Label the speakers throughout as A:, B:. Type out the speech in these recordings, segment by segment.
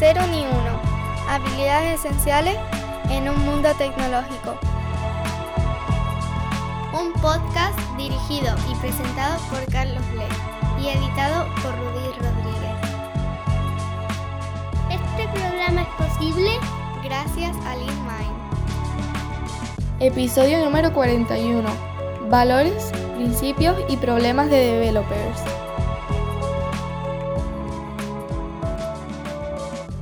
A: Cero ni uno. Habilidades esenciales en un mundo tecnológico. Un podcast dirigido y presentado por Carlos Lee y editado por Rudy Rodríguez.
B: Este programa es posible
A: gracias a LeanMind.
C: Episodio número 41. Valores, principios y problemas de developers.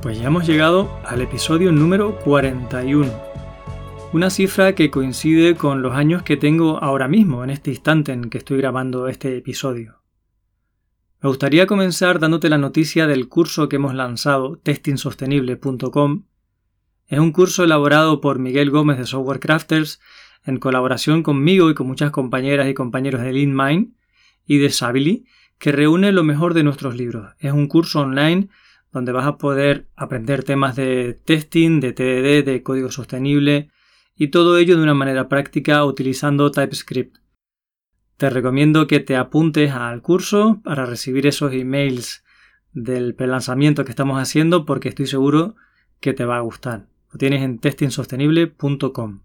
D: Pues ya hemos llegado al episodio número 41. Una cifra que coincide con los años que tengo ahora mismo, en este instante en que estoy grabando este episodio. Me gustaría comenzar dándote la noticia del curso que hemos lanzado, testingsostenible.com. Es un curso elaborado por Miguel Gómez de Software Crafters en colaboración conmigo y con muchas compañeras y compañeros de LeanMind y de Sabili, que reúne lo mejor de nuestros libros. Es un curso online donde vas a poder aprender temas de testing, de TDD, de código sostenible y todo ello de una manera práctica utilizando TypeScript. Te recomiendo que te apuntes al curso para recibir esos emails del prelanzamiento que estamos haciendo porque estoy seguro que te va a gustar. Lo tienes en testingsostenible.com.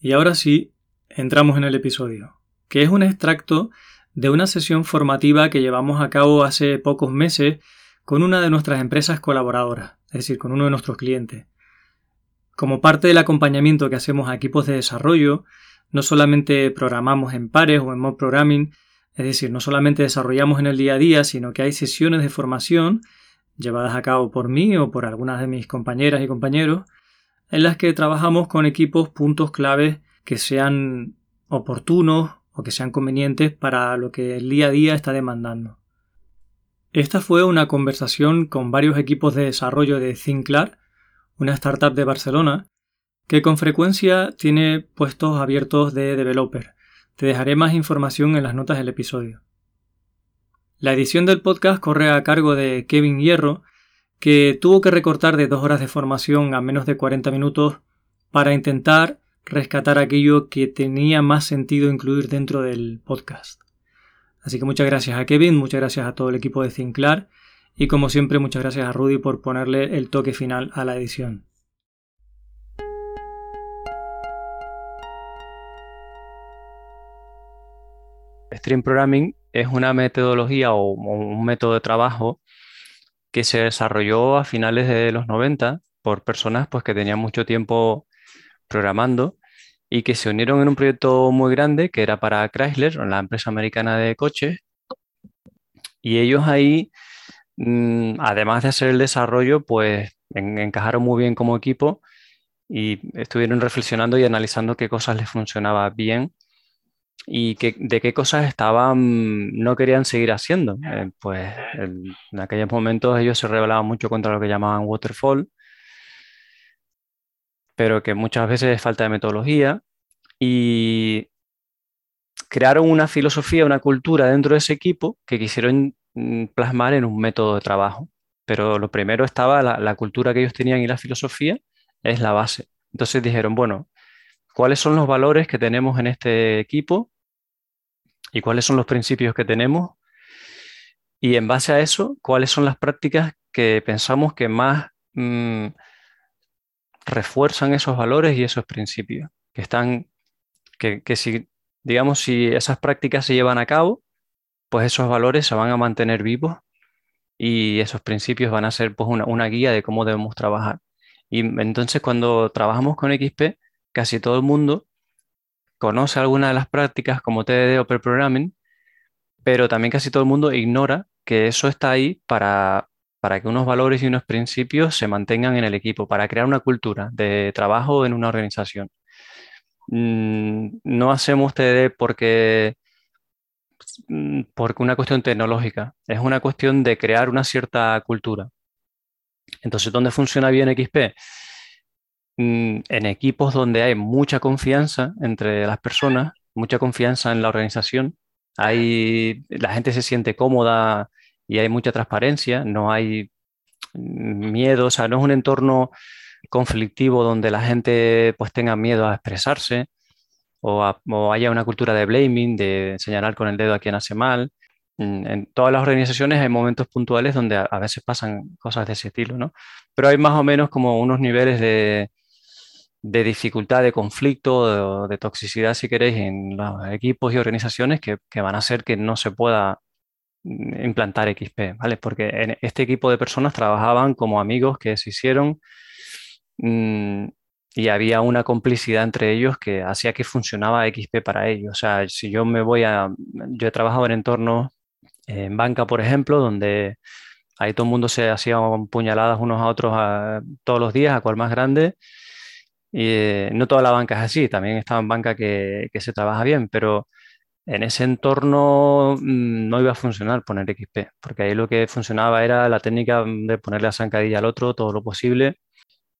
D: Y ahora sí, entramos en el episodio, que es un extracto de una sesión formativa que llevamos a cabo hace pocos meses con una de nuestras empresas colaboradoras, es decir, con uno de nuestros clientes. Como parte del acompañamiento que hacemos a equipos de desarrollo, no solamente programamos en pares o en mob programming, es decir, no solamente desarrollamos en el día a día, sino que hay sesiones de formación llevadas a cabo por mí o por algunas de mis compañeras y compañeros, en las que trabajamos con equipos puntos claves que sean oportunos o que sean convenientes para lo que el día a día está demandando. Esta fue una conversación con varios equipos de desarrollo de Thinklar, una startup de Barcelona, que con frecuencia tiene puestos abiertos de developer. Te dejaré más información en las notas del episodio. La edición del podcast corre a cargo de Kevin Hierro, que tuvo que recortar de dos horas de formación a menos de 40 minutos para intentar rescatar aquello que tenía más sentido incluir dentro del podcast. Así que muchas gracias a Kevin, muchas gracias a todo el equipo de Cinclar y como siempre muchas gracias a Rudy por ponerle el toque final a la edición.
E: Stream Programming es una metodología o un método de trabajo que se desarrolló a finales de los 90 por personas pues, que tenían mucho tiempo programando y que se unieron en un proyecto muy grande que era para Chrysler, la empresa americana de coches. Y ellos ahí, mm, además de hacer el desarrollo, pues encajaron muy bien como equipo y estuvieron reflexionando y analizando qué cosas les funcionaba bien y de qué cosas estaban, no querían seguir haciendo. Eh, pues en, en aquellos momentos ellos se rebelaban mucho contra lo que llamaban waterfall pero que muchas veces es falta de metodología y crearon una filosofía, una cultura dentro de ese equipo que quisieron mm, plasmar en un método de trabajo. Pero lo primero estaba la, cultura que ellos tenían y la filosofía es la base. Entonces dijeron, bueno, ¿cuáles son los valores que tenemos en este equipo? ¿Y cuáles son los principios que tenemos? Y en base a eso, ¿cuáles son las prácticas que pensamos que más mm, refuerzan esos valores y esos principios, que están, que, si, digamos, si esas prácticas se llevan a cabo, pues esos valores se van a mantener vivos y esos principios van a ser pues, una, una guía de cómo debemos trabajar. Y entonces cuando trabajamos con XP, casi todo el mundo conoce alguna de las prácticas como TDD o Pre-Programming, pero también casi todo el mundo ignora que eso está ahí para para que unos valores y unos principios se mantengan en el equipo, para crear una cultura de trabajo en una organización. Mm, no hacemos TD porque, mm, porque una cuestión tecnológica, es una cuestión de crear una cierta cultura. Entonces, ¿dónde funciona bien XP? Mm, en equipos donde hay mucha confianza entre las personas, mucha confianza en la organización, hay, la gente se siente cómoda y hay mucha transparencia, no hay miedo, o sea, no es un entorno conflictivo donde la gente pues tenga miedo a expresarse o, haya una cultura de blaming, de señalar con el dedo a quien hace mal. en todas las organizaciones hay momentos puntuales donde a, veces pasan cosas de ese estilo, ¿no? Pero hay más o menos como unos niveles de, de dificultad, de conflicto, de, toxicidad, si queréis, en los equipos y organizaciones que, que, van a hacer que no se pueda implantar XP, ¿vale? Porque en este equipo de personas trabajaban como amigos que se hicieron mmm, y había una complicidad entre ellos que hacía que funcionaba XP para ellos. O sea, si yo me voy a... Yo he trabajado en entornos, en banca, por ejemplo, donde ahí todo el mundo se hacía puñaladas unos a otros a, todos los días, a cual más grande. Y eh, no toda la banca es así, también está en banca que, que, se trabaja bien, pero en ese entorno mm, no iba a funcionar poner XP, porque ahí lo que funcionaba era la técnica de ponerle la zancadilla al otro todo lo posible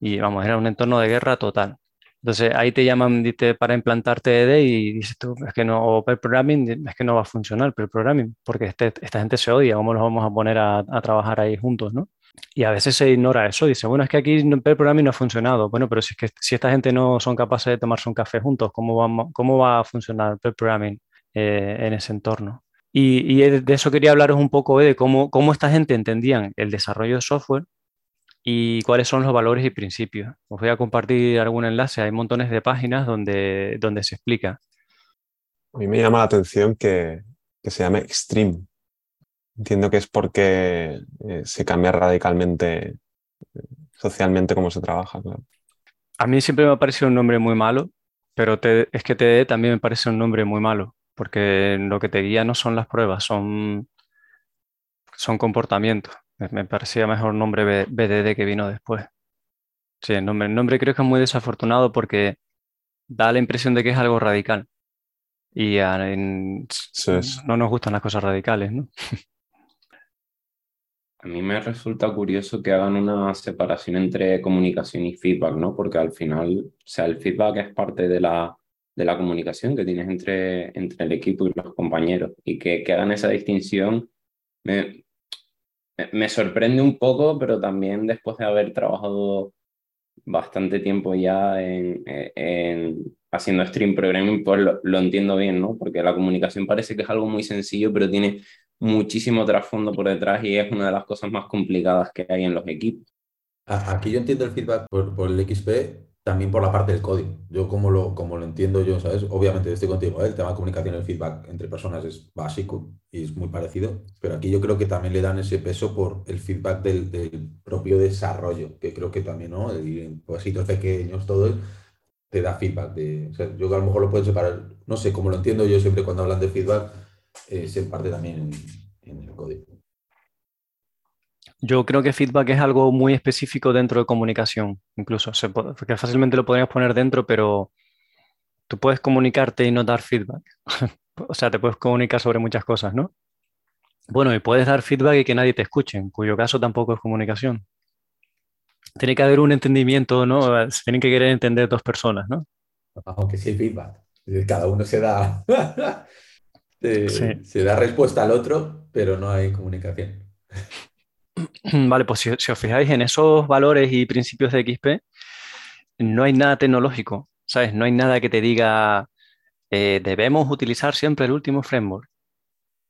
E: y vamos, era un entorno de guerra total. Entonces ahí te llaman para implantar TED y dices tú, es que no, o per programming, es que no va a funcionar per programming, porque este, esta gente se odia, ¿cómo nos vamos a poner a, trabajar ahí juntos, no? Y a veces se ignora eso, dice, bueno, es que aquí per programming no ha funcionado. Bueno, pero si es que si esta gente no son capaces de tomarse un café juntos, ¿cómo, cómo va a funcionar per programming eh, en ese entorno? Y, y, de eso quería hablaros un poco de cómo, cómo esta gente entendían el desarrollo de software y cuáles son los valores y principios. Os voy a compartir algún enlace, hay montones de páginas donde, donde se explica.
F: A mí me llama la atención que, que se llame Extreme. Entiendo que es porque eh, se cambia radicalmente eh, socialmente cómo se trabaja. Claro.
E: A mí siempre me ha parecido un nombre muy malo, pero te, es que TD también me parece un nombre muy malo, porque lo que te guía no son las pruebas, son, son comportamientos. Me parecía mejor nombre BDD que vino después. Sí, el nombre, el nombre creo que es muy desafortunado porque da la impresión de que es algo radical. Y en, sí, no nos gustan las cosas radicales, ¿no?
G: A mí me resulta curioso que hagan una separación entre comunicación y feedback, ¿no? Porque al final, o sea, el feedback es parte de la, de la comunicación que tienes entre, entre el equipo y los compañeros. Y que, que hagan esa distinción me, me sorprende un poco, pero también después de haber trabajado bastante tiempo ya en, en haciendo stream programming, pues lo, lo, entiendo bien, ¿no? Porque la comunicación parece que es algo muy sencillo, pero tiene muchísimo trasfondo por detrás y es una de las cosas más complicadas que hay en los equipos.
H: Aquí yo entiendo el feedback por, por el XP también por la parte del código. Yo como lo, como lo entiendo yo, ¿sabes? Obviamente estoy contigo, el tema de comunicación el feedback entre personas es básico y es muy parecido, pero aquí yo creo que también le dan ese peso por el feedback del, propio desarrollo, que creo que también, ¿no? En pasitos pequeños, todo, te da feedback. De, o sea, yo a lo mejor lo puedo separar, no sé, como lo entiendo yo siempre cuando hablan de feedback, eh, se parte también en el código.
E: Yo creo que feedback es algo muy específico dentro de comunicación, incluso, se puede, porque fácilmente lo podríamos poner dentro, pero tú puedes comunicarte y no dar feedback. o sea, te puedes comunicar sobre muchas cosas, ¿no? Bueno, y puedes dar feedback y que nadie te escuche, en cuyo caso tampoco es comunicación. Tiene que haber un entendimiento, ¿no? Se tienen que querer entender dos personas, ¿no?
H: Aunque sí feedback. Cada uno se da, se, sí. se da respuesta al otro, pero no hay comunicación.
E: Vale, pues si, si, os fijáis en esos valores y principios de XP, no hay nada tecnológico, ¿sabes? No hay nada que te diga, eh, debemos utilizar siempre el último framework,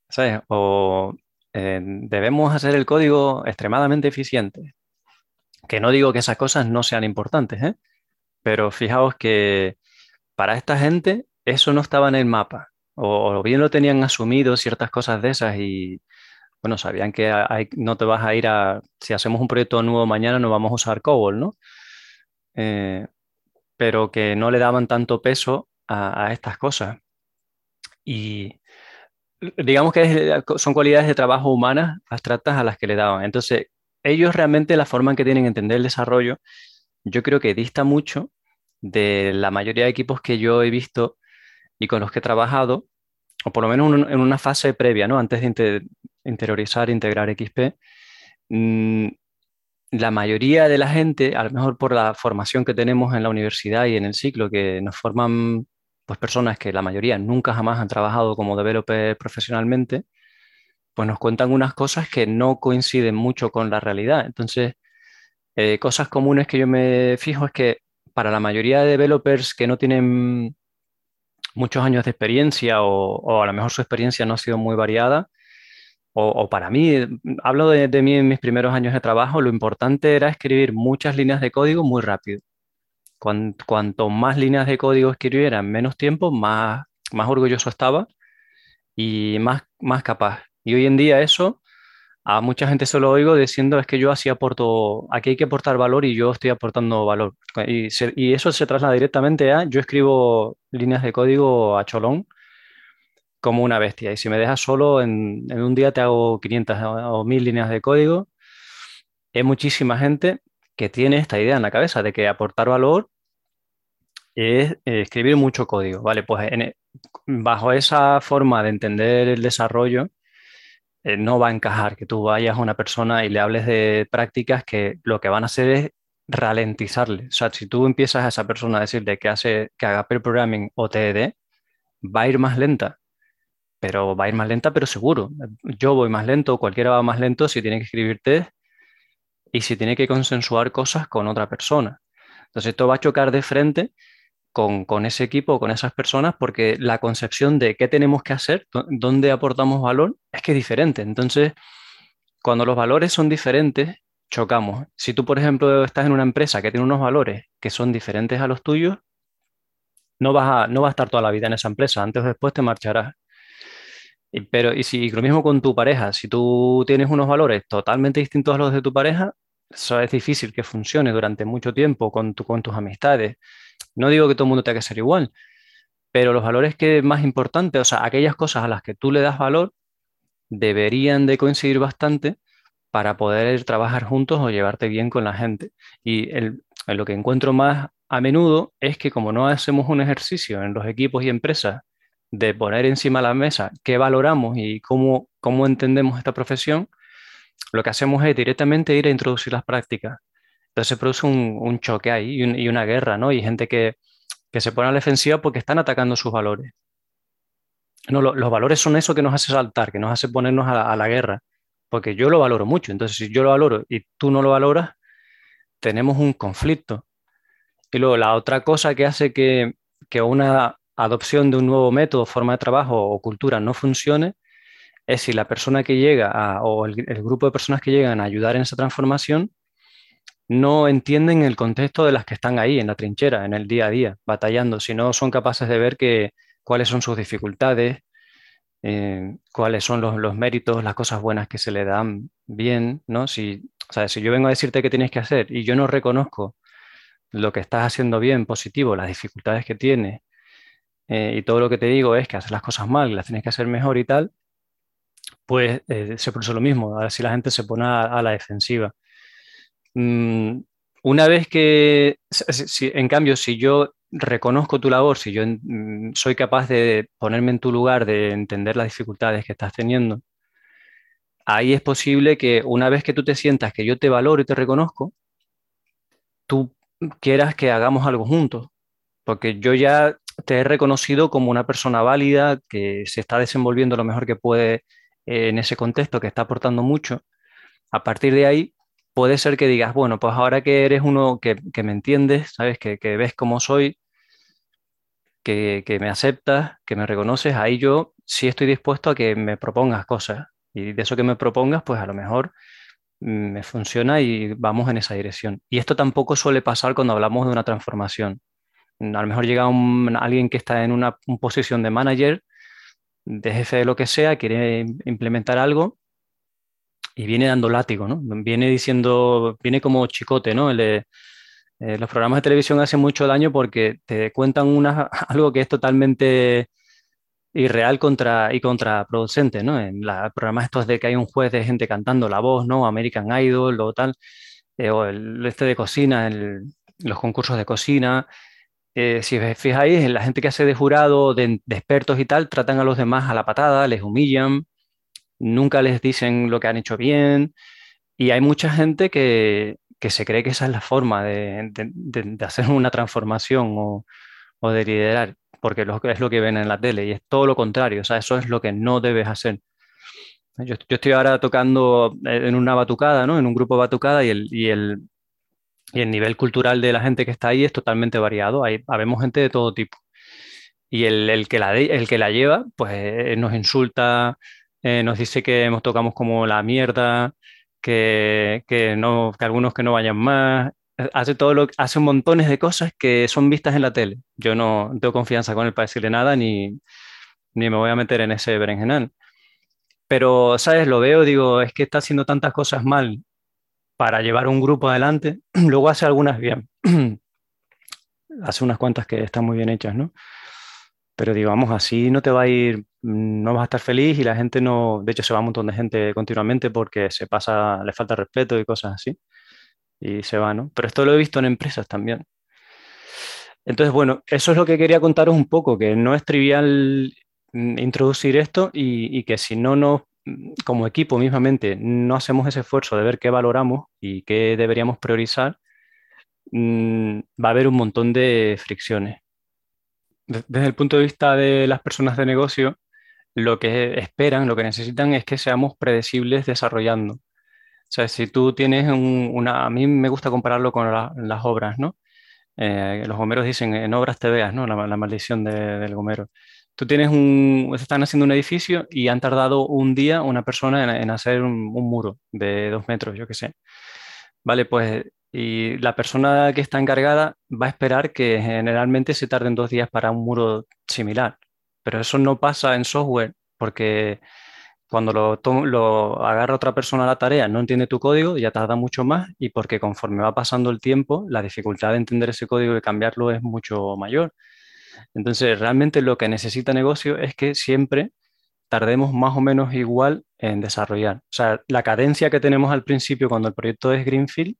E: ¿sabes? O eh, debemos hacer el código extremadamente eficiente. Que no digo que esas cosas no sean importantes, ¿eh? Pero fijaos que para esta gente eso no estaba en el mapa. O, bien lo tenían asumido ciertas cosas de esas y, bueno, sabían que no te vas a ir a, si hacemos un proyecto nuevo mañana no vamos a usar COBOL, ¿no? Eh, pero que no le daban tanto peso a, a, estas cosas. Y digamos que son cualidades de trabajo humanas abstractas a las que le daban. Entonces, ellos realmente la forma en que tienen que entender el desarrollo, yo creo que dista mucho de la mayoría de equipos que yo he visto y con los que he trabajado, o por lo menos en una fase previa, ¿no? Antes de, interiorizar, integrar XP, mm, la mayoría de la gente, a lo mejor por la formación que tenemos en la universidad y en el ciclo, que nos forman pues, personas que la mayoría nunca jamás han trabajado como developer profesionalmente, pues nos cuentan unas cosas que no coinciden mucho con la realidad. Entonces, eh, cosas comunes que yo me fijo es que para la mayoría de developers que no tienen muchos años de experiencia o, o a lo mejor su experiencia no ha sido muy variada, o, para mí, hablo de, mí en mis primeros años de trabajo, lo importante era escribir muchas líneas de código muy rápido. Cuanto, más líneas de código escribiera en menos tiempo, más, más orgulloso estaba y más, más capaz. Y hoy en día eso, a mucha gente se lo oigo diciendo es que yo así aporto, aquí hay que aportar valor y yo estoy aportando valor. Y eso se traslada directamente a, yo escribo líneas de código a cholón como una bestia. Y si me dejas solo, en, un día te hago 500 o 1000 líneas de código. Hay muchísima gente que tiene esta idea en la cabeza de que aportar valor es eh, escribir mucho código. Vale, pues e, bajo esa forma de entender el desarrollo, eh, no va a encajar que tú vayas a una persona y le hables de prácticas que lo que van a hacer es ralentizarle. O sea, si tú empiezas a esa persona a decirle que, hace, que haga pair programming o TED, va a ir más lenta pero va a ir más lenta, pero seguro. Yo voy más lento, cualquiera va más lento si tiene que escribir test y si tiene que consensuar cosas con otra persona. Entonces esto va a chocar de frente con, con ese equipo, con esas personas, porque la concepción de qué tenemos que hacer, dónde aportamos valor, es que es diferente. Entonces, cuando los valores son diferentes, chocamos. Si tú, por ejemplo, estás en una empresa que tiene unos valores que son diferentes a los tuyos, no vas a, no vas a estar toda la vida en esa empresa, antes o después te marcharás. Pero, y si lo mismo con tu pareja, si tú tienes unos valores totalmente distintos a los de tu pareja, eso es difícil que funcione durante mucho tiempo con, tu, con tus amistades. No digo que todo el mundo tenga que ser igual, pero los valores que más importantes, o sea, aquellas cosas a las que tú le das valor, deberían de coincidir bastante para poder trabajar juntos o llevarte bien con la gente. Y el, lo que encuentro más a menudo es que como no hacemos un ejercicio en los equipos y empresas de poner encima de la mesa qué valoramos y cómo, cómo entendemos esta profesión, lo que hacemos es directamente ir a introducir las prácticas. Entonces se produce un, choque ahí y, una guerra, ¿no? Y gente que, se pone a la defensiva porque están atacando sus valores. No, los valores son eso que nos hace saltar, que nos hace ponernos a la, guerra, porque yo lo valoro mucho. Entonces, si yo lo valoro y tú no lo valoras, tenemos un conflicto. Y luego la otra cosa que hace que, que una adopción de un nuevo método, forma de trabajo o cultura no funcione, es si la persona que llega o el, grupo de personas que llegan a ayudar en esa transformación no entienden el contexto de las que están ahí en la trinchera, en el día a día, batallando, si no son capaces de ver que, cuáles son sus dificultades, eh, cuáles son los, méritos, las cosas buenas que se le dan bien, ¿no? Si, si yo vengo a decirte qué tienes que hacer y yo no reconozco lo que estás haciendo bien, positivo, las dificultades que tienes, eh, y todo lo que te digo es que haces las cosas mal, las tienes que hacer mejor y tal, pues eh, se produce lo mismo. Ahora si la gente se pone a, la defensiva. Mm, una vez que, en cambio, si yo reconozco tu labor, si yo mm, soy capaz de ponerme en tu lugar, de entender las dificultades que estás teniendo, ahí es posible que una vez que tú te sientas que yo te valoro y te reconozco, tú quieras que hagamos algo juntos, porque yo ya te he reconocido como una persona válida que se está desenvolviendo lo mejor que puede eh, en ese contexto, que está aportando mucho. A partir de ahí, puede ser que digas, bueno, pues ahora que eres uno que, me entiendes, ¿sabes? Que, ves cómo soy, que, me aceptas, que me reconoces, ahí yo sí estoy dispuesto a que me propongas cosas. Y de eso que me propongas, pues a lo mejor mm, me funciona y vamos en esa dirección. Y esto tampoco suele pasar cuando hablamos de una transformación a lo mejor llega alguien que está en una posición de manager, de jefe de lo que sea, quiere implementar algo y viene dando látigo, ¿no? Viene diciendo, viene como chicote, ¿no? Eh, los programas de televisión hacen mucho daño porque te cuentan una, algo que es totalmente irreal contra, y contraproducente, ¿no? En los programas estos de que hay un juez de gente cantando la voz, ¿no? American Idol o tal, eh, o el este de cocina, los concursos de cocina, eh, si os fijáis, la gente que hace de jurado, de, expertos y tal, tratan a los demás a la patada, les humillan, nunca les dicen lo que han hecho bien. Y hay mucha gente que, se cree que esa es la forma de, hacer una transformación o, de liderar, porque es lo que ven en la tele y es todo lo contrario, o sea, eso es lo que no debes hacer. Yo, estoy ahora tocando en una batucada, ¿no? En un grupo de batucada y el, y el, y el nivel cultural de la gente que está ahí es totalmente variado. Hay, habemos gente de todo tipo. Y el, que, la el que la lleva, pues eh, nos insulta, eh, nos dice que nos tocamos como la mierda, que, que, no, que algunos que no vayan más, hace todo lo hace montones de cosas que son vistas en la tele. Yo no tengo confianza con él para decirle nada ni, ni me voy a meter en ese berenjenal. Pero, ¿sabes? Lo veo, digo, es que está haciendo tantas cosas mal para llevar un grupo adelante. Luego hace algunas bien. hace unas cuantas que están muy bien hechas, ¿no? Pero digamos, así no te va a ir, no vas a estar feliz y la gente no, de hecho se va un montón de gente continuamente porque se pasa, le falta respeto y cosas así y se va, ¿no? Pero esto lo he visto en empresas también. Entonces, bueno, eso es lo que quería contaros un poco, que no es trivial mm, introducir esto y, que si no nos, mm, como equipo mismamente, no hacemos ese esfuerzo de ver qué valoramos y qué deberíamos priorizar, mm, va a haber un montón de fricciones. Desde el punto de vista de las personas de negocio, lo que esperan, lo que necesitan es que seamos predecibles desarrollando. O sea, si tú tienes una... A mí me gusta compararlo con las obras, ¿no? Eh, los gomeros dicen, en obras te veas, ¿no? La, maldición del gomero. Tú tienes un... Están haciendo un edificio y han tardado un día una persona en, hacer un, muro de dos metros, yo qué sé. Vale, pues... Y la persona que está encargada va a esperar que generalmente se tarden dos días para un muro similar. Pero eso no pasa en software porque cuando lo, lo agarra otra persona a la tarea, no entiende tu código, ya tarda mucho más y porque conforme va pasando el tiempo, la dificultad de entender ese código y cambiarlo es mucho mayor. Entonces, realmente lo que necesita negocio es que siempre tardemos más o menos igual en desarrollar. O sea, la cadencia que tenemos al principio cuando el proyecto es Greenfield,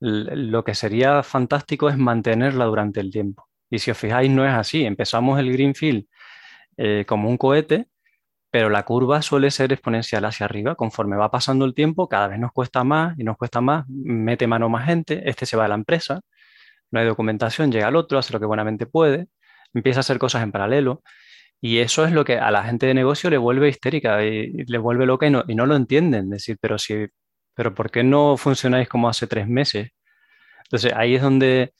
E: lo que sería fantástico es mantenerla durante el tiempo. Y si os fijáis, no es así. Empezamos el Greenfield eh, como un cohete pero la curva suele ser exponencial hacia arriba. Conforme va pasando el tiempo, cada vez nos cuesta más y nos cuesta más, mete mano más gente, este se va a la empresa, no hay documentación, llega al otro, hace lo que buenamente puede, empieza a hacer cosas en paralelo. Y eso es lo que a la gente de negocio le vuelve histérica y, le vuelve loca y no, y no lo entienden. Decir, pero si, pero ¿por qué no funcionáis como hace tres meses? Entonces ahí es donde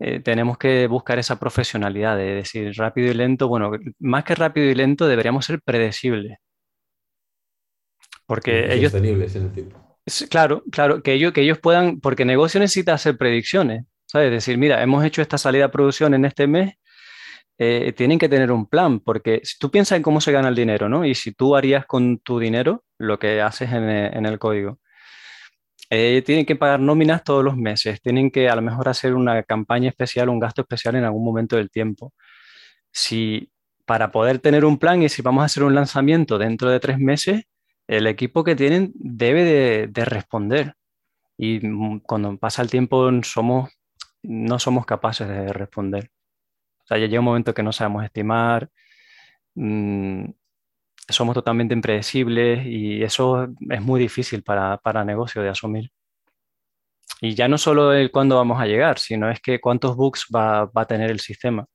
E: eh, tenemos que buscar esa profesionalidad de decir rápido y lento. Bueno, más que rápido y lento, deberíamos ser predecibles. Porque ellos...
H: Sostenibles en el tiempo.
E: Claro, claro, que ellos, que ellos puedan, porque negocio necesita hacer predicciones, ¿sabes? Decir, mira, hemos hecho esta salida a producción en este mes, eh, tienen que tener un plan, porque si tú piensas en cómo se gana el dinero, ¿no? Y si tú harías con tu dinero lo que haces en en el código. Eh, tienen que pagar nóminas todos los meses, tienen que a lo mejor hacer una campaña especial, un gasto especial en algún momento del tiempo. Si para poder tener un plan y si vamos a hacer un lanzamiento dentro de tres meses, el equipo que tienen debe de, responder. Y mm, cuando pasa el tiempo no somos capaces de responder. Sea, ya llega un momento que no sabemos estimar, mm, somos totalmente impredecibles y eso es muy difícil para, para negocio de asumir. Y ya no solo el cuándo vamos a llegar, sino es que cuántos bugs va, va, a tener el sistema.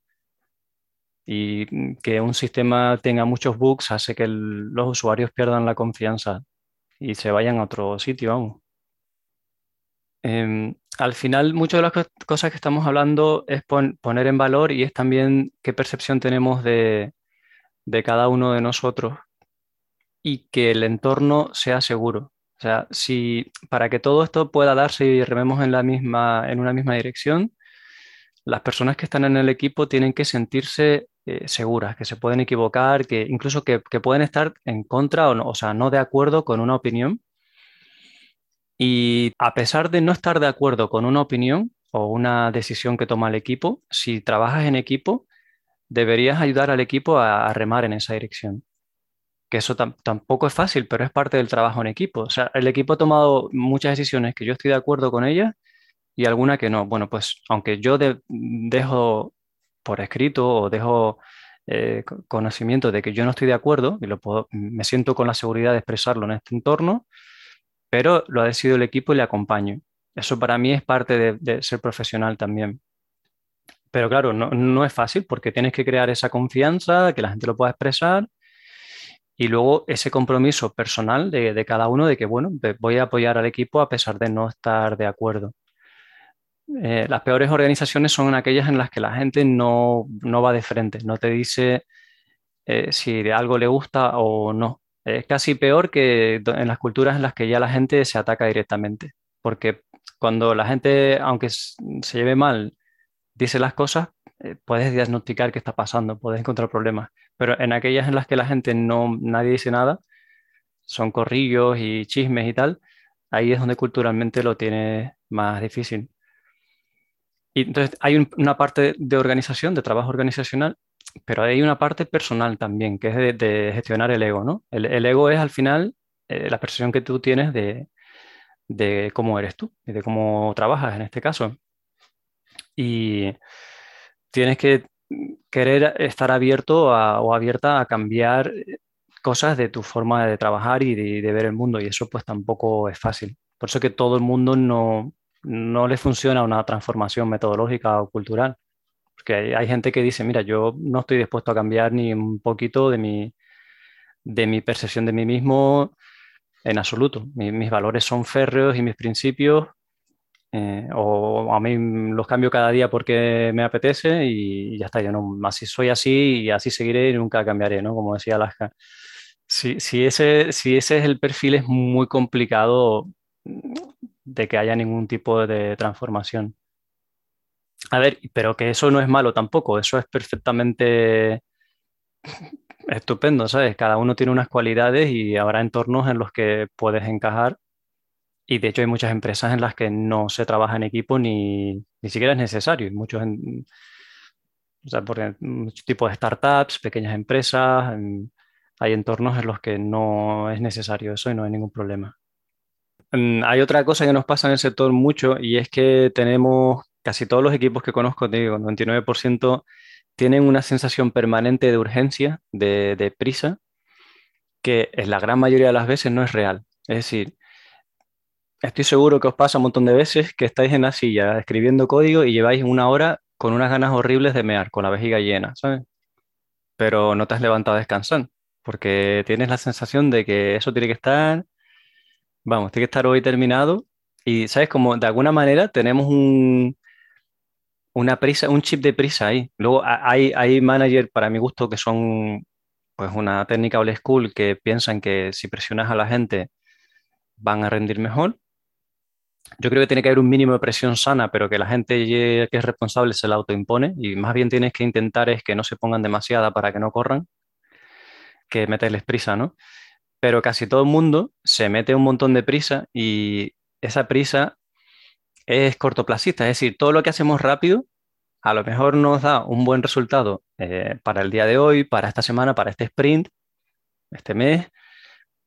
E: Y que un sistema tenga muchos bugs hace que los usuarios pierdan la confianza y se vayan a otro sitio, vamos. Em, al final, muchas de las cosas que estamos hablando es poner en valor y es también qué percepción tenemos de, cada uno de nosotros y que el entorno sea seguro. O sea, si para que todo esto pueda darse y rememos en la misma, en una misma dirección, las personas que están en el equipo tienen que sentirse eh, seguras, que se pueden equivocar, que incluso que, pueden estar en contra o, no, o sea, no de acuerdo con una opinión. Y a pesar de no estar de acuerdo con una opinión o una decisión que toma el equipo, si trabajas en equipo, deberías ayudar al equipo a, remar en esa dirección. Que eso tampoco es fácil, pero es parte del trabajo en equipo. O sea, el equipo ha tomado muchas decisiones que yo estoy de acuerdo con ellas y alguna que no. Bueno, pues aunque yo dejo por escrito o dejo eh, conocimiento de que yo no estoy de acuerdo y lo puedo, me siento con la seguridad de expresarlo en este entorno, pero lo ha decidido el equipo y le acompaño. Eso para mí es parte de ser profesional también. Pero claro, no, es fácil porque tienes que crear esa confianza, que la gente lo pueda expresar y luego ese compromiso personal de, cada uno de que, bueno, voy a apoyar al equipo a pesar de no estar de acuerdo. Eh, las peores organizaciones son aquellas en las que la gente no, va de frente, no te dice eh, si algo le gusta o no. Es casi peor que en las culturas en las que ya la gente se ataca directamente, porque cuando la gente, aunque se lleve mal, dice las cosas, eh, puedes diagnosticar qué está pasando, puedes encontrar problemas. Pero en aquellas en las que la gente no, nadie dice nada, son corrillos y chismes y tal, ahí es donde culturalmente lo tiene más difícil. Y entonces hay una parte de organización, de trabajo organizacional, pero hay una parte personal también, que es de, gestionar el ego, ¿no? El, ego es al final eh, la percepción que tú tienes de, de cómo eres tú y de cómo trabajas en este caso. Y tienes que querer estar abierto o abierta a cambiar cosas de tu forma de trabajar y de, ver el mundo y eso pues tampoco es fácil. Por eso que todo el mundo no, no le funciona una transformación metodológica o cultural. Porque hay, gente que dice, mira, yo no estoy dispuesto a cambiar ni un poquito de mi, de mi percepción de mí mismo en absoluto. mis valores son férreos y mis principios, eh, o a mí los cambio cada día porque me apetece y, ya está. Yo no, así soy así y así seguiré y nunca cambiaré, ¿no? Como decía Alaska. Si, si, ese, si ese es el perfil, es muy complicado de que haya ningún tipo de transformación. A ver, pero que eso no es malo tampoco, eso es perfectamente estupendo, ¿sabes? Cada uno tiene unas cualidades y habrá entornos en los que puedes encajar. Y de hecho hay muchas empresas en las que no se trabaja en equipo ni, ni siquiera es necesario. Muchos, o sea, porque muchos tipos de startups, pequeñas empresas, hay entornos en los que no es necesario eso y no hay ningún problema. Mm, hay otra cosa que nos pasa en el sector mucho y es que tenemos casi todos los equipos que conozco, digo, 99% tienen una sensación permanente de urgencia, de, prisa, que en la gran mayoría de las veces no es real. Es decir, estoy seguro que os pasa un montón de veces que estáis en la silla escribiendo código y lleváis una hora con unas ganas horribles de mear, con la vejiga llena, ¿sabes? Pero no te has levantado a descansar, porque tienes la sensación de que eso tiene que estar Vamos, tiene que estar hoy terminado. Y, ¿sabes? Como de alguna manera tenemos un, una prisa, un chip de prisa ahí. Luego hay, hay managers, para mi gusto, que son pues una técnica old school que piensan que si presionas a la gente van a rendir mejor. Yo creo que tiene que haber un mínimo de presión sana, pero que la gente que es responsable se la autoimpone y más bien tienes que intentar es que no se pongan demasiada para que no corran, que meterles prisa, ¿no? pero casi todo el mundo se mete un montón de prisa y esa prisa es cortoplacista, es decir, todo lo que hacemos rápido a lo mejor nos da un buen resultado eh, para el día de hoy, para esta semana, para este sprint, este mes,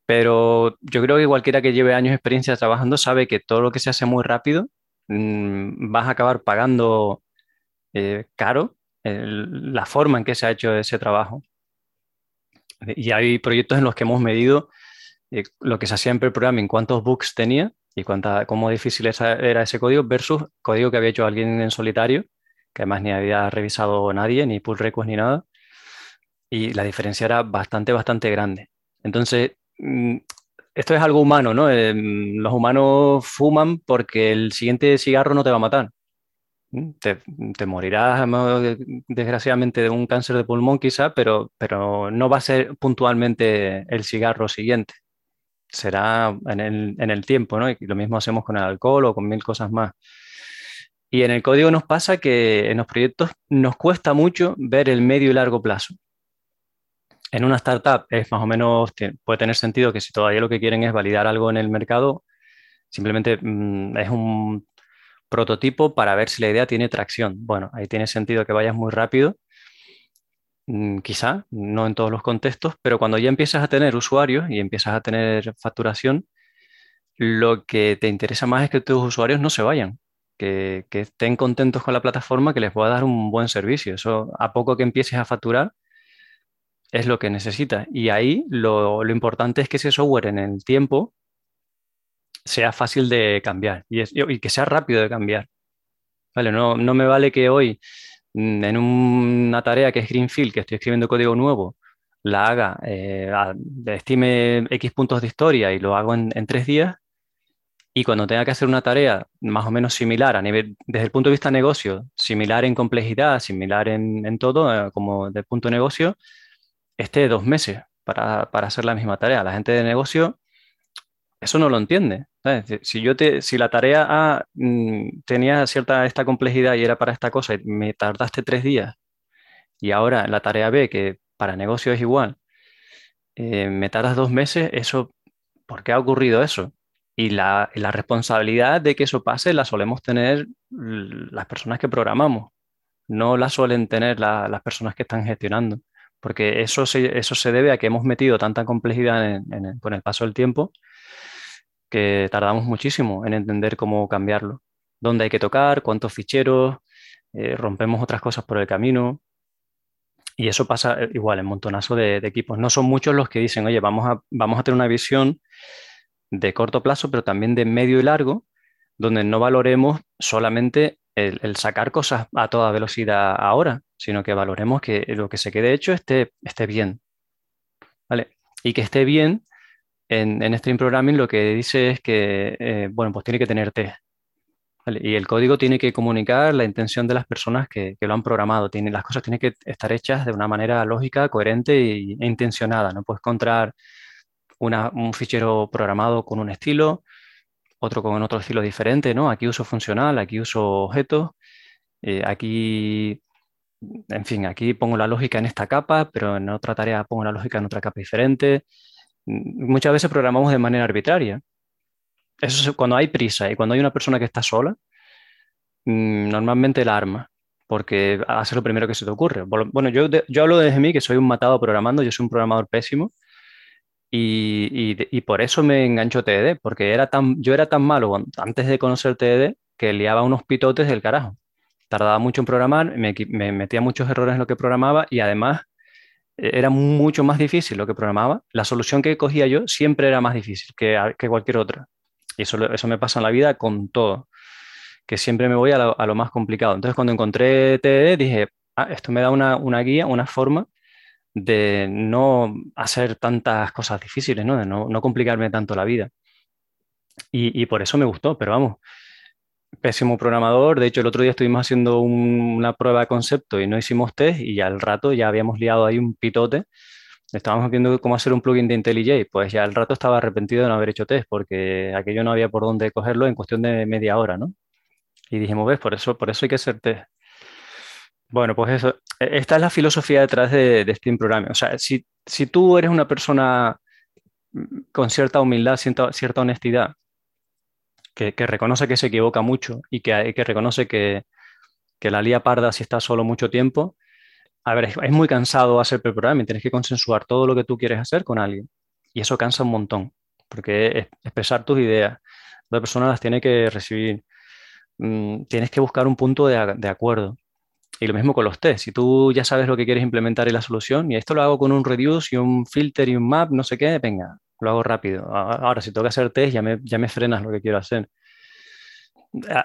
E: pero yo creo que cualquiera que lleve años de experiencia trabajando sabe que todo lo que se hace muy rápido mm, vas a acabar pagando eh, caro la forma en que se ha hecho ese trabajo. Y hay proyectos en los que hemos medido eh, lo que se hacía en pre-programming, cuántos bugs tenía y cuánta, cómo difícil era ese código versus código que había hecho alguien en solitario, que además ni había revisado nadie, ni pull requests ni nada. Y la diferencia era bastante, bastante grande. Entonces, mm, esto es algo humano, ¿no? Eh, los humanos fuman porque el siguiente cigarro no te va a matar. Te, morirás desgraciadamente de un cáncer de pulmón quizá, pero, pero no va a ser puntualmente el cigarro siguiente. Será en el, tiempo, ¿no? Y lo mismo hacemos con el alcohol o con mil cosas más. Y en el código nos pasa que en los proyectos nos cuesta mucho ver el medio y largo plazo. En una startup es más o menos, puede tener sentido que si todavía lo que quieren es validar algo en el mercado, simplemente mm, es un prototipo para ver si la idea tiene tracción. Bueno, ahí tiene sentido que vayas muy rápido, quizá, no en todos los contextos, pero cuando ya empiezas a tener usuarios y empiezas a tener facturación, lo que te interesa más es que tus usuarios no se vayan, que, estén contentos con la plataforma, que les pueda dar un buen servicio. Eso, a poco que empieces a facturar, es lo que necesitas. Y ahí lo, importante es que ese software en el tiempo sea fácil de cambiar y, que sea rápido de cambiar. Vale, no, me vale que hoy mm, en una tarea que es Greenfield, que estoy escribiendo código nuevo, la haga, eh, estime X puntos de historia y lo hago en, tres días, y cuando tenga que hacer una tarea más o menos similar a nivel, desde el punto de vista negocio, similar en complejidad, similar en, todo, eh, como del punto de negocio, esté dos meses, para, hacer la misma tarea. La gente de negocio eso no lo entiende. Si, yo te, si la tarea mm, tenía cierta esta complejidad y era para esta cosa me tardaste tres días y ahora la tarea B, que para negocio es igual, eh, me tardas dos meses, eso, ¿por qué ha ocurrido eso? Y la, responsabilidad de que eso pase la solemos tener las personas que programamos, no la suelen tener las personas que están gestionando, porque eso se, eso se debe a que hemos metido tanta complejidad con el paso del tiempo que tardamos muchísimo en entender cómo cambiarlo, dónde hay que tocar, cuántos ficheros, eh, rompemos otras cosas por el camino. Y eso pasa eh, igual en montonazo de, equipos. No son muchos los que dicen, oye, vamos a, vamos a tener una visión de corto plazo, pero también de medio y largo, donde no valoremos solamente el, sacar cosas a toda velocidad ahora, sino que valoremos que lo que se quede hecho esté, esté bien. ¿Vale? Y que esté bien en, en Stream Programming lo que dice es que, eh, bueno, pues tiene que tener test. Y el código tiene que comunicar la intención de las personas que, lo han programado. Las cosas tienen que estar hechas de una manera lógica, coherente e, intencionada. No puedes encontrar un fichero programado con un estilo, otro con otro estilo diferente, ¿no? Aquí uso funcional, aquí uso objetos, eh, aquí, en fin, aquí pongo la lógica en esta capa, pero en otra tarea pongo la lógica en otra capa diferente muchas veces programamos de manera arbitraria. Eso es cuando hay prisa y cuando hay una persona que está sola, mm, normalmente la arma, porque hace lo primero que se te ocurre. Bueno, yo, yo hablo desde mí, que soy un matado programando, yo soy un programador pésimo, y, y, por eso me engancho TED, porque era tan, yo era tan malo antes de conocer TED que liaba unos pitotes del carajo. Tardaba mucho en programar, me, me metía muchos errores en lo que programaba y además era mucho más difícil lo que programaba. La solución que cogía yo siempre era más difícil que, que cualquier otra. Y eso, eso me pasa en la vida con todo, que siempre me voy a lo, más complicado. Entonces, cuando encontré TDD, dije, ah, esto me da una, una, guía, una forma de no hacer tantas cosas difíciles, ¿no? de no, no complicarme tanto la vida. Y, y, por eso me gustó, pero vamos, pésimo programador. De hecho, el otro día estuvimos haciendo una prueba de concepto y no hicimos test y al rato ya habíamos liado ahí un pitote. Estábamos viendo cómo hacer un plugin de IntelliJ. Pues ya al rato estaba arrepentido de no haber hecho test porque aquello no había por dónde cogerlo en cuestión de media hora, ¿no? Y dijimos, ves, por eso, por eso hay que hacer test. Bueno, pues eso. E, esta es la filosofía detrás de, de Steam Programming. O sea, si, si tú eres una persona mm, con cierta humildad, cierta, cierta honestidad, que, reconoce que se equivoca mucho y que, que reconoce que, la lía parda si está solo mucho tiempo, a ver, es, muy cansado hacer pre-programming, tienes que consensuar todo lo que tú quieres hacer con alguien. Y eso cansa un montón, porque es expresar tus ideas, la persona las tiene que recibir, mm, tienes que buscar un punto de, acuerdo. Y lo mismo con los test, si tú ya sabes lo que quieres implementar y la solución, y esto lo hago con un reduce y un filter y un map, no sé qué, venga, lo hago rápido. Ahora, si tengo que hacer test, ya me, ya me frenas lo que quiero hacer.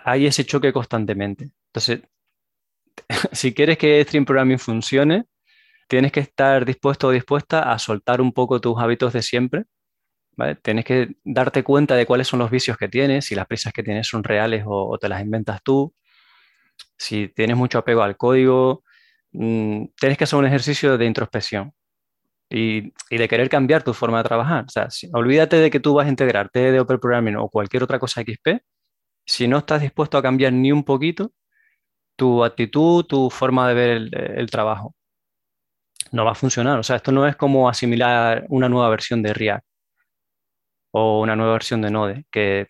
E: Hay ese choque constantemente. Entonces, si quieres que Stream Programming funcione, tienes que estar dispuesto o dispuesta a soltar un poco tus hábitos de siempre. Tienes que darte cuenta de cuáles son los vicios que tienes, si las prisas que tienes son reales o, te las inventas tú, si tienes mucho apego al código, mm, tienes que hacer un ejercicio de introspección y, de querer cambiar tu forma de trabajar. O sea, olvídate de que tú vas a integrarte de Open Programming o cualquier otra cosa XP. Si no estás dispuesto a cambiar ni un poquito tu actitud, tu forma de ver el, trabajo, no va a funcionar. O sea, esto no es como asimilar una nueva versión de React o una nueva versión de Node, que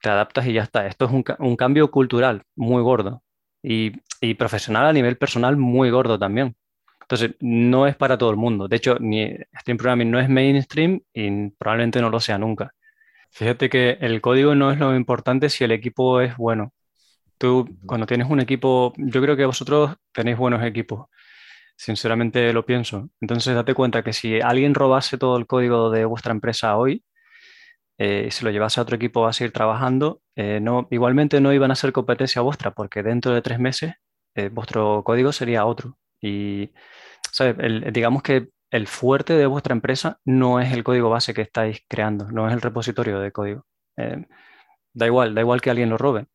E: te adaptas y ya está. Esto es un, cambio cultural muy gordo y profesional a nivel personal muy gordo también. Entonces, no es para todo el mundo. De hecho, ni Stream Programming no es mainstream y probablemente no lo sea nunca. Fíjate que el código no es lo importante si el equipo es bueno. Tú, cuando tienes un equipo, yo creo que vosotros tenéis buenos equipos. Sinceramente lo pienso. Entonces, date cuenta que si alguien robase todo el código de vuestra empresa hoy, eh, si lo llevase a otro equipo a seguir trabajando, eh, no, igualmente no iban a ser competencia vuestra, porque dentro de tres meses eh, vuestro código sería otro. Y digamos que el fuerte de vuestra empresa no es el código base que estáis creando, no es el repositorio de código. Eh, da igual, da igual que alguien lo robe.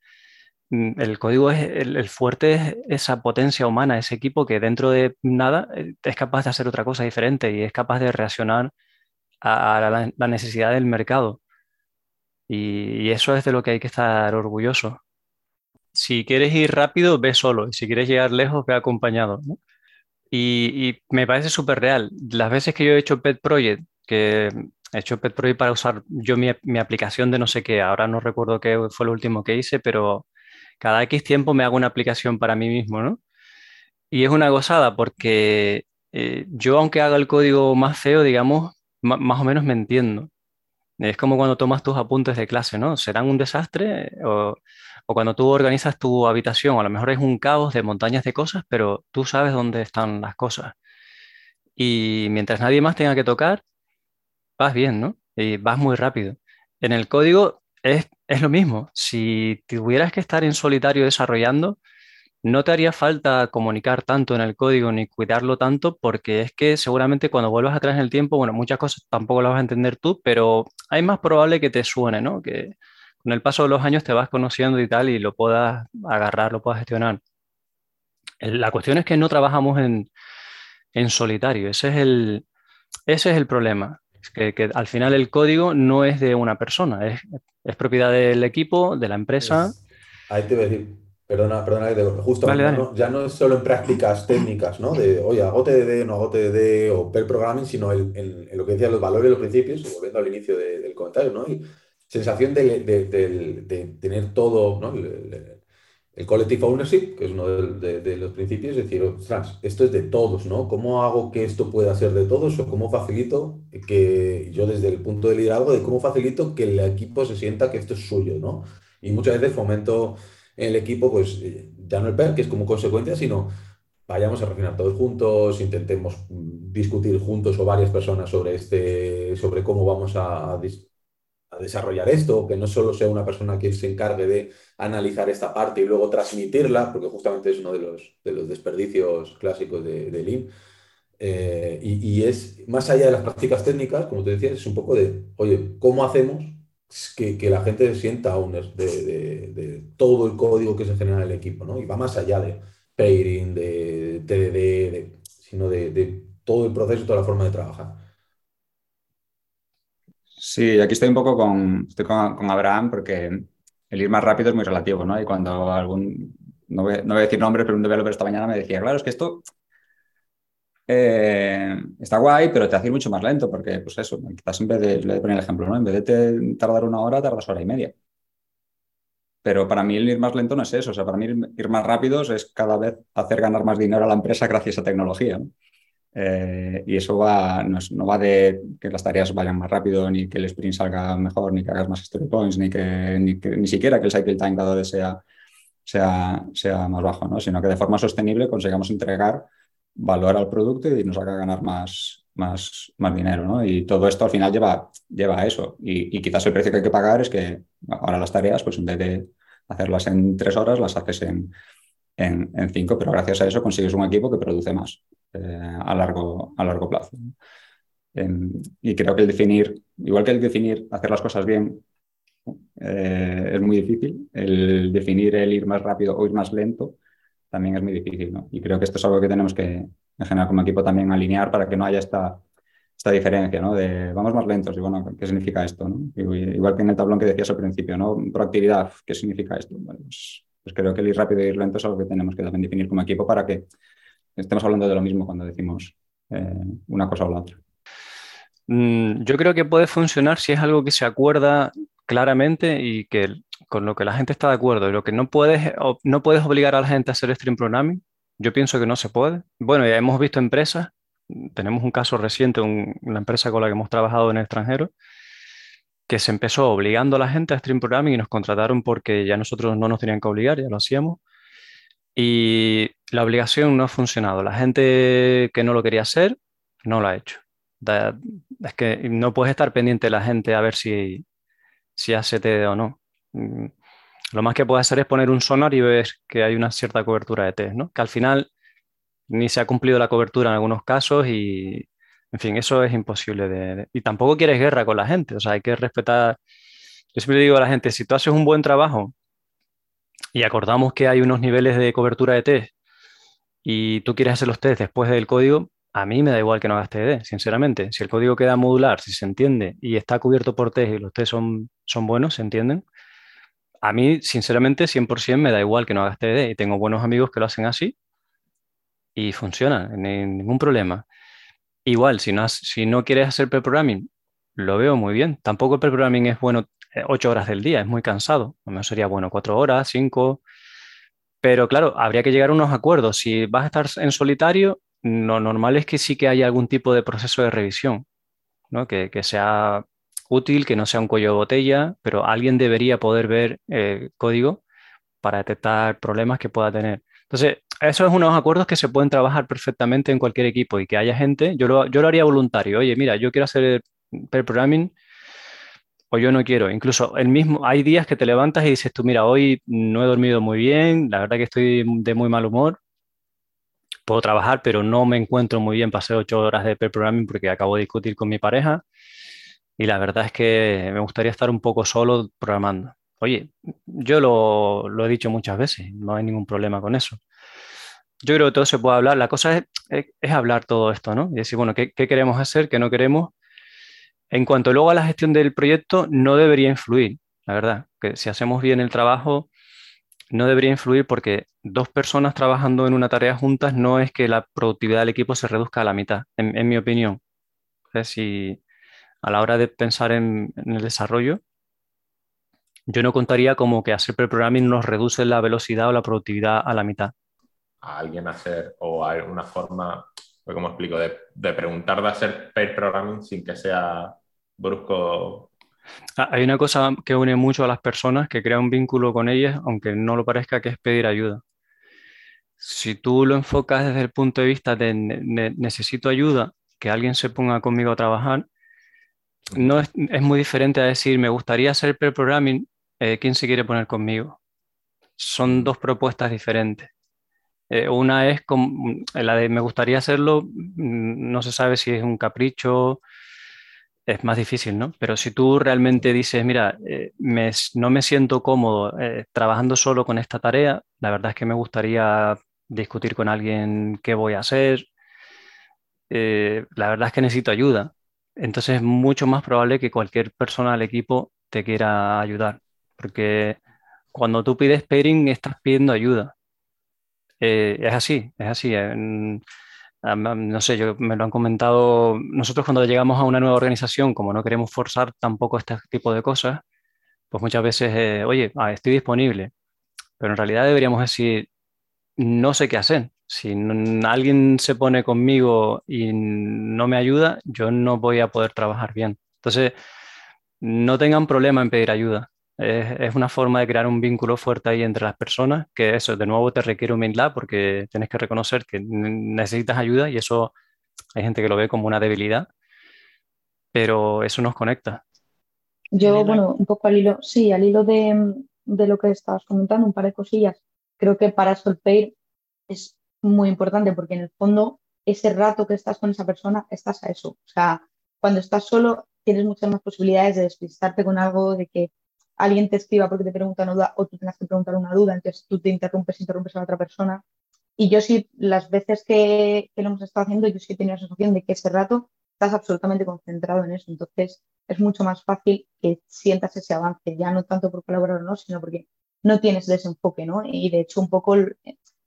E: mm, el código es el, fuerte es esa potencia humana, ese equipo que dentro de nada eh, es capaz de hacer otra cosa diferente y es capaz de reaccionar a, la, necesidad del mercado. Y, eso es de lo que hay que estar orgulloso. Si quieres ir rápido, ve solo. Y si quieres llegar lejos, ve acompañado. Y, me parece súper real. Las veces que yo he hecho Pet Project, que he hecho Pet Project para usar yo mi, mi, aplicación de no sé qué, ahora no recuerdo qué fue lo último que hice, pero cada X tiempo me hago una aplicación para mí mismo, ¿no? Y es una gozada porque eh, yo, aunque haga el código más feo, digamos, más o menos me entiendo. Es como cuando tomas tus apuntes de clase, ¿no? ¿Serán un desastre? O, o cuando tú organizas tu habitación, a lo mejor es un caos de montañas de cosas, pero tú sabes dónde están las cosas. Y mientras nadie más tenga que tocar, vas bien, ¿no? Y vas muy rápido. En el código es, es lo mismo. Si tuvieras que estar en solitario desarrollando, no te haría falta comunicar tanto en el código ni cuidarlo tanto porque es que seguramente cuando vuelvas atrás en el tiempo, bueno, muchas cosas tampoco las vas a entender tú, pero hay más probable que te suene, ¿no? Que con el paso de los años te vas conociendo y tal y lo puedas agarrar, lo puedas gestionar. La cuestión es que no trabajamos en, en solitario, ese es el, ese es el problema. Que, que, al final el código no es de una persona, es, es propiedad del equipo, de la empresa.
H: ahí te voy a decir, perdona, perdona, justo ya no es solo en prácticas técnicas, ¿no? De, oye, hago TDD, no hago TDD o per programming, sino en, lo que decía los valores, los principios, volviendo al inicio del comentario, ¿no? Y sensación de, tener todo, ¿no? el collective ownership, que es uno de, los principios, es decir, ostras, esto es de todos, ¿no? ¿Cómo hago que esto pueda ser de todos o cómo facilito que yo desde el punto de liderazgo, de cómo facilito que el equipo se sienta que esto es suyo, ¿no? Y muchas veces fomento en el equipo, pues ya no el PER, que es como consecuencia, sino vayamos a refinar todos juntos, intentemos discutir juntos o varias personas sobre, este, sobre cómo vamos a, desarrollar esto, que no solo sea una persona quien se encargue de analizar esta parte y luego transmitirla, porque justamente es uno de los, de los desperdicios clásicos de, de. Eh, y, es más allá de las prácticas técnicas, como te decía, es un poco de, oye, ¿cómo hacemos que, que la gente sienta owner de, de, todo el código que se genera en el equipo? ¿no? Y va más allá de pairing, de TDD, sino de, todo el proceso, toda la forma de trabajar.
I: Sí, aquí estoy un poco con, estoy con, Abraham porque el ir más rápido es muy relativo, ¿no? Y cuando algún, no voy, no voy a decir nombres, pero un developer esta mañana me decía, claro, es que esto eh, está guay, pero te hace ir mucho más lento porque, pues eso, quizás en vez de, le voy a poner el ejemplo, ¿no? En vez de tardar una hora, tardas hora y media. Pero para mí ir más lento no es eso, o sea, para mí ir más rápidos es cada vez hacer ganar más dinero a la empresa gracias a tecnología, ¿no? Eh, y eso va, no, va de que las tareas vayan más rápido, ni que el sprint salga mejor, ni que hagas más story points, ni que ni, siquiera que el cycle time dado sea, sea, sea más bajo, ¿no? sino que de forma sostenible consigamos entregar valor al producto y nos haga ganar más, más, más dinero. ¿no? Y todo esto al final lleva, lleva a eso. Y, quizás el precio que hay que pagar es que ahora las tareas, pues en vez de hacerlas en tres horas, las haces en, en, en cinco, pero gracias a eso consigues un equipo que produce más. Eh, a, largo, a largo plazo. y creo que el definir, igual que el definir hacer las cosas bien, eh, es muy difícil, el definir el ir más rápido o ir más lento también es muy difícil. Y creo que esto es algo que tenemos que, en general, como equipo también alinear para que no haya esta, esta diferencia, ¿no? De vamos más lentos y bueno, ¿qué significa esto? ¿no? Igual que en el tablón que decías al principio, ¿no? Proactividad, ¿qué significa esto? Pues, pues, creo que el ir rápido y ir lento es algo que tenemos que también definir como equipo para que estemos hablando de lo mismo cuando decimos eh, una cosa o la otra.
E: Mm, yo creo que puede funcionar si es algo que se acuerda claramente y que con lo que la gente está de acuerdo. Y lo que no puedes, no puedes obligar a la gente a hacer stream programming, yo pienso que no se puede. Bueno, ya hemos visto empresas, tenemos un caso reciente, una empresa con la que hemos trabajado en el extranjero, que se empezó obligando a la gente a stream programming y nos contrataron porque ya nosotros no nos tenían que obligar, ya lo hacíamos. Y la obligación no ha funcionado. La gente que no lo quería hacer, no lo ha hecho. es que no puedes estar pendiente de la gente a ver si, si hace TD o no. Lo más que puedes hacer es poner un sonar y ver que hay una cierta cobertura de test, ¿no? Que al final ni se ha cumplido la cobertura en algunos casos y, en fin, eso es imposible. De, y tampoco quieres guerra con la gente, o sea, hay que respetar. Yo siempre digo a la gente, si tú haces un buen trabajo y acordamos que hay unos niveles de cobertura de test y tú quieres hacer los test después del código, a mí me da igual que no hagas TDD, sinceramente. Si el código queda modular, si se entiende y está cubierto por test y los test son, son buenos, se entienden, a mí, sinceramente, 100% me da igual que no hagas TDD y tengo buenos amigos que lo hacen así y funciona, ningún problema. Igual, si no, si no quieres hacer pre-programming, lo veo muy bien. Tampoco el pre-programming es bueno 8 eh, horas del día, es muy cansado. A lo sería bueno 4 horas, 5. Pero claro, habría que llegar a unos acuerdos. Si vas a estar en solitario, lo normal es que sí que haya algún tipo de proceso de revisión, ¿no? que, que sea útil, que no sea un cuello de botella, pero alguien debería poder ver el código para detectar problemas que pueda tener. Entonces, esos son unos acuerdos que se pueden trabajar perfectamente en cualquier equipo y que haya gente, yo lo, yo lo haría voluntario, oye, mira, yo quiero hacer per programming o yo no quiero. Incluso el mismo, hay días que te levantas y dices tú, mira, hoy no he dormido muy bien, la verdad que estoy de muy mal humor, puedo trabajar, pero no me encuentro muy bien hacer ocho horas de per programming porque acabo de discutir con mi pareja y la verdad es que me gustaría estar un poco solo programando. Oye, yo lo, lo he dicho muchas veces, no hay ningún problema con eso. Yo creo que todo se puede hablar. La cosa es, es, hablar todo esto, ¿no? Y decir, bueno, ¿qué, ¿qué, queremos hacer, qué no queremos? En cuanto luego a la gestión del proyecto, no debería influir, la verdad. Que si hacemos bien el trabajo, no debería influir porque dos personas trabajando en una tarea juntas no es que la productividad del equipo se reduzca a la mitad, en, mi opinión. si a la hora de pensar en, en el desarrollo, yo no contaría como que hacer pre-programming nos reduce la velocidad o la productividad a la mitad.
J: A alguien hacer, o hay una forma, ¿cómo explico? De, de preguntar de hacer pair programming sin que sea brusco.
E: Ah, hay una cosa que une mucho a las personas, que crea un vínculo con ellas, aunque no lo parezca, que es pedir ayuda. Si tú lo enfocas desde el punto de vista de necesito ayuda, que alguien se ponga conmigo a trabajar, no es, es, muy diferente a decir, me gustaría hacer pre-programming, eh, ¿quién se quiere poner conmigo? Son dos propuestas diferentes. Eh, una es como, la de me gustaría hacerlo, mm, no se sabe si es un capricho, es más difícil, ¿no? Pero si tú realmente dices, mira, eh, me, no me siento cómodo trabajando solo con esta tarea, la verdad es que me gustaría discutir con alguien qué voy a hacer, la verdad es que necesito ayuda. Entonces es mucho más probable que cualquier persona del equipo te quiera ayudar, porque cuando tú pides pairing estás pidiendo ayuda. Eh, es así, es así. En, no sé, yo, me lo han comentado, nosotros cuando llegamos a una nueva organización, como no queremos forzar tampoco este tipo de cosas, pues muchas veces, eh, oye, ah, estoy disponible, pero en realidad deberíamos decir, no sé qué hacer. Si alguien se pone conmigo y no me ayuda, yo no voy a poder trabajar bien. Entonces, no tengan problema en pedir ayuda. Es, es, una forma de crear un vínculo fuerte ahí entre las personas, que eso de nuevo te requiere humildad porque tienes que reconocer que necesitas ayuda y eso hay gente que lo ve como una debilidad, pero eso nos conecta.
K: Yo, bueno, un poco al hilo, sí, al hilo de, de lo que estabas comentando, un par de cosillas. Creo que para Solpeir es muy importante porque en el fondo ese rato que estás con esa persona, estás a eso. O sea, cuando estás solo tienes muchas más posibilidades de despistarte con algo, de que alguien te escriba porque te pregunta una duda o tú tengas que preguntar una duda, entonces tú te interrumpes, interrumpes a la otra persona. Y yo sí, las veces que, que lo hemos estado haciendo, yo sí he tenido la sensación de que ese rato estás absolutamente concentrado en eso. Entonces es mucho más fácil que sientas ese avance, ya no tanto por colaborar o no, sino porque no tienes desenfoque, ¿no? Y de hecho, un poco,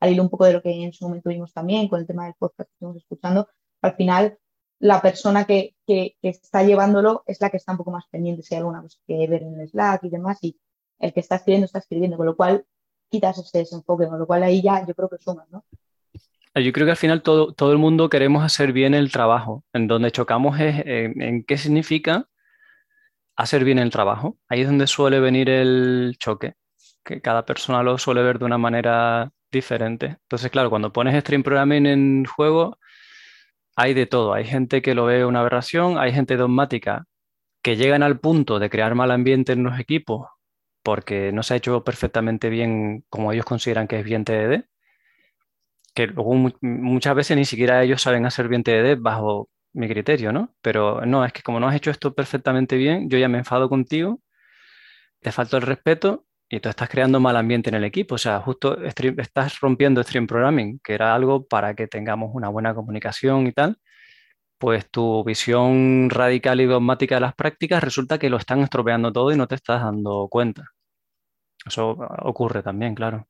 K: al hilo un poco de lo que en su momento vimos también con el tema del podcast que estamos escuchando, al final la persona que, que, está llevándolo es la que está un poco más pendiente si hay alguna cosa que ver en el Slack y demás, y el que está escribiendo está escribiendo, con lo cual quitas ese desenfoque, con lo cual ahí ya yo creo que sumas, ¿no?
E: Yo creo que al final todo, todo el mundo queremos hacer bien el trabajo. En donde chocamos es en, en qué significa hacer bien el trabajo. Ahí es donde suele venir el choque, que cada persona lo suele ver de una manera diferente. Entonces, claro, cuando pones stream programming en juego, hay de todo. Hay gente que lo ve una aberración, hay gente dogmática que llegan al punto de crear mal ambiente en los equipos porque no se ha hecho perfectamente bien como ellos consideran que es bien TDD, que luego muchas veces ni siquiera ellos saben hacer bien TDD bajo mi criterio, ¿no? Pero no, es que como no has hecho esto perfectamente bien, yo ya me enfado contigo, te falto el respeto y tú estás creando mal ambiente en el equipo. O sea, justo estás rompiendo Stream Programming, que era algo para que tengamos una buena comunicación y tal. Pues tu visión radical y dogmática de las prácticas resulta que lo están estropeando todo y no te estás dando cuenta. Eso ocurre también, claro.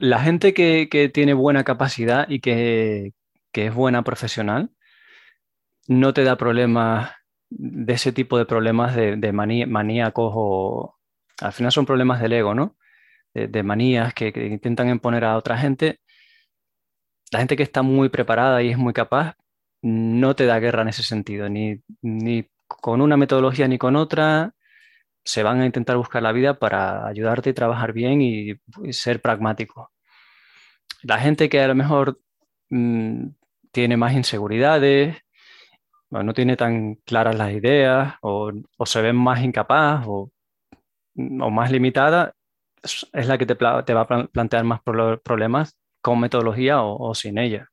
E: La gente que, tiene buena capacidad y que, es buena profesional no te da problemas de ese tipo de problemas de, de maníacos o, al final son problemas del ego, ¿no? De, manías que, intentan imponer a otra gente. La gente que está muy preparada y es muy capaz no te da guerra en ese sentido, ni, con una metodología ni con otra. Se van a intentar buscar la vida para ayudarte y trabajar bien y, ser pragmático. La gente que a lo mejor mm, tiene más inseguridades, no tiene tan claras las ideas o, o se ven más incapaz o o más limitada es la que te, va a plantear más problemas con metodología o, sin ella.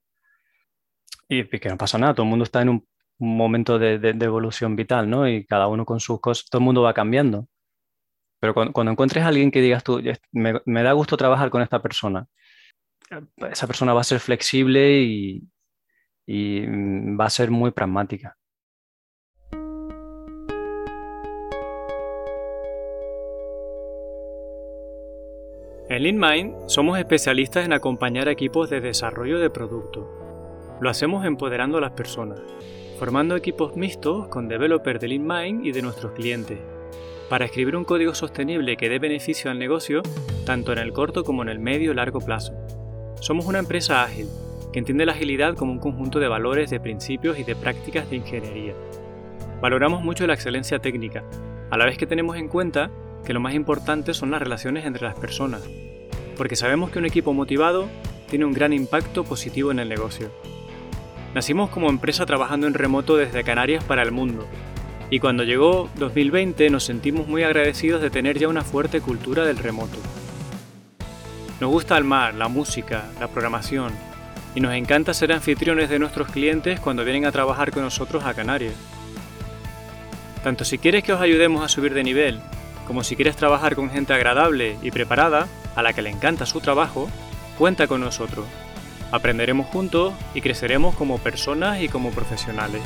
E: Y, que no pasa nada, todo el mundo está en un, momento de, evolución vital, ¿no? Y cada uno con sus cosas, todo el mundo va cambiando. Pero cuando, encuentres a alguien que digas tú, me, da gusto trabajar con esta persona, esa persona va a ser flexible y mm, va a ser muy pragmática.
D: En LeanMind somos especialistas en acompañar equipos de desarrollo de producto. Lo hacemos empoderando a las personas, formando equipos mixtos con developers de LeanMind y de nuestros clientes, para escribir un código sostenible que dé beneficio al negocio tanto en el corto como en el medio y largo plazo. Somos una empresa ágil, que entiende la agilidad como un conjunto de valores, de principios y de prácticas de ingeniería. Valoramos mucho la excelencia técnica, a la vez que tenemos en cuenta que lo más importante son las relaciones entre las personas, porque sabemos que un equipo motivado tiene un gran impacto positivo en el negocio. Nacimos como empresa trabajando en remoto desde Canarias para el mundo, y cuando llegó 2020 nos sentimos muy agradecidos de tener ya una fuerte cultura del remoto. Nos gusta el mar, la música, la programación, y nos encanta ser anfitriones de nuestros clientes cuando vienen a trabajar con nosotros a Canarias. Tanto si quieres que os ayudemos a subir de nivel como si quieres trabajar con gente agradable y preparada, a la que le encanta su trabajo, cuenta con nosotros. Aprenderemos juntos y creceremos como personas y como profesionales.